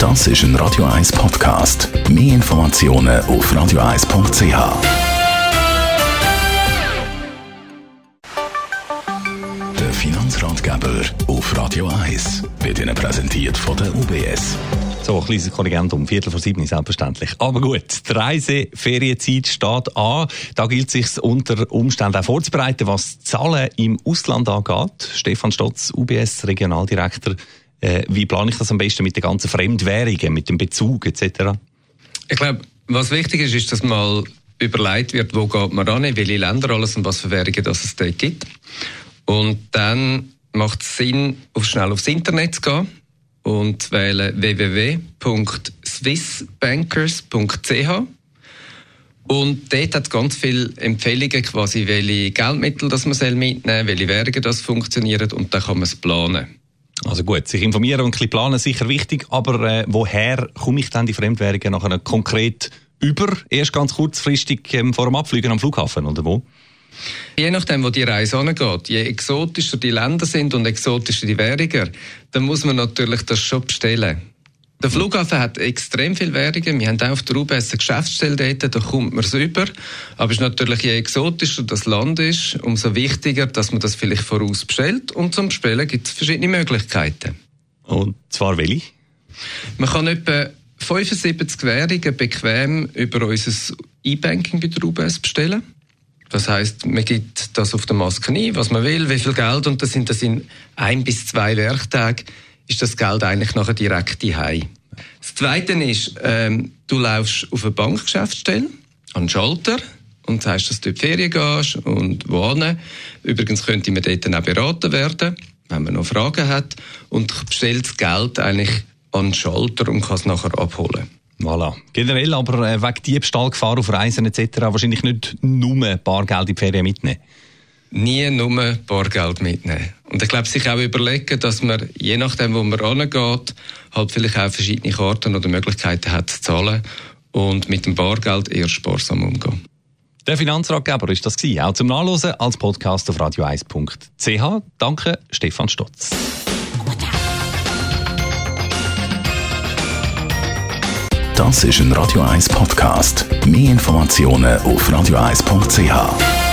Das ist ein Radio 1 Podcast. Mehr Informationen auf radio1.ch. Der Finanzratgeber auf Radio 1 wird Ihnen präsentiert von der UBS. So, ein kleines Korrigent um Viertel vor sieben, selbstverständlich. Aber gut, die Reiseferienzeit steht an. Da gilt es sich unter Umständen auch vorzubereiten, was Zahlen im Ausland angeht. Stefan Stotz, UBS Regionaldirektor. Äh, wie plane ich das am besten mit den ganzen Fremdwährungen, mit dem Bezug etc.? Ich glaube, was wichtig ist, ist, dass mal überlegt wird, wo geht man ran, welche Länder alles und was für Währungen das es dort gibt. Und dann macht es Sinn, auf schnell aufs Internet zu gehen und wählen www.swissbankers.ch. Und dort hat ganz viele Empfehlungen, quasi, welche Geldmittel das man mitnehmen soll, welche Währungen das funktionieren und dann kann man es planen. Also gut, sich informieren und ein bisschen planen sicher wichtig, aber äh, woher komme ich dann die Fremdwährungen nachher konkret über? Erst ganz kurzfristig ähm, vor dem Abfliegen am Flughafen oder wo? Je nachdem, wo die Reise angeht, je exotischer die Länder sind und exotischer die Währungen, dann muss man natürlich das schon bestellen. Der Flughafen hat extrem viele Währungen. Wir haben auch auf der UBS eine Geschäftsstelle dort, da kommt man es über. Aber es ist natürlich, je exotischer das Land ist, umso wichtiger, dass man das vielleicht voraus bestellt. Und zum Bestellen gibt es verschiedene Möglichkeiten. Und zwar welche? Man kann etwa 75 Währungen bequem über unser E-Banking bei der UBS bestellen. Das heißt, man gibt das auf der Maske ein, was man will, wie viel Geld, und das sind das in ein bis zwei Werktagen ist das Geld eigentlich nachher direkt heim. Das Zweite ist, ähm, du laufst auf eine Bankgeschäftsstelle, an den Schalter, und sagst, dass du in die Ferien gehst und wohnen. Übrigens könnte man dort dann auch beraten werden, wenn man noch Fragen hat, und bestellt das Geld eigentlich an den Schalter und kann es nachher abholen. Voilà. Generell aber äh, wegen Diebstahlgefahr auf Reisen etc. wahrscheinlich nicht nur Bargeld in die Ferien mitnehmen. Nie nur Bargeld mitnehmen. Und ich glaube, sich auch überlegen, dass man, je nachdem, wo man rangeht, halt vielleicht auch verschiedene Karten oder Möglichkeiten hat zu zahlen und mit dem Bargeld eher sparsam umgehen. Der Finanzratgeber ist das gewesen, auch zum Nachlesen als Podcast auf radio1.ch. Danke, Stefan Stotz. Das ist ein Radio 1 Podcast. Mehr Informationen auf radio1.ch.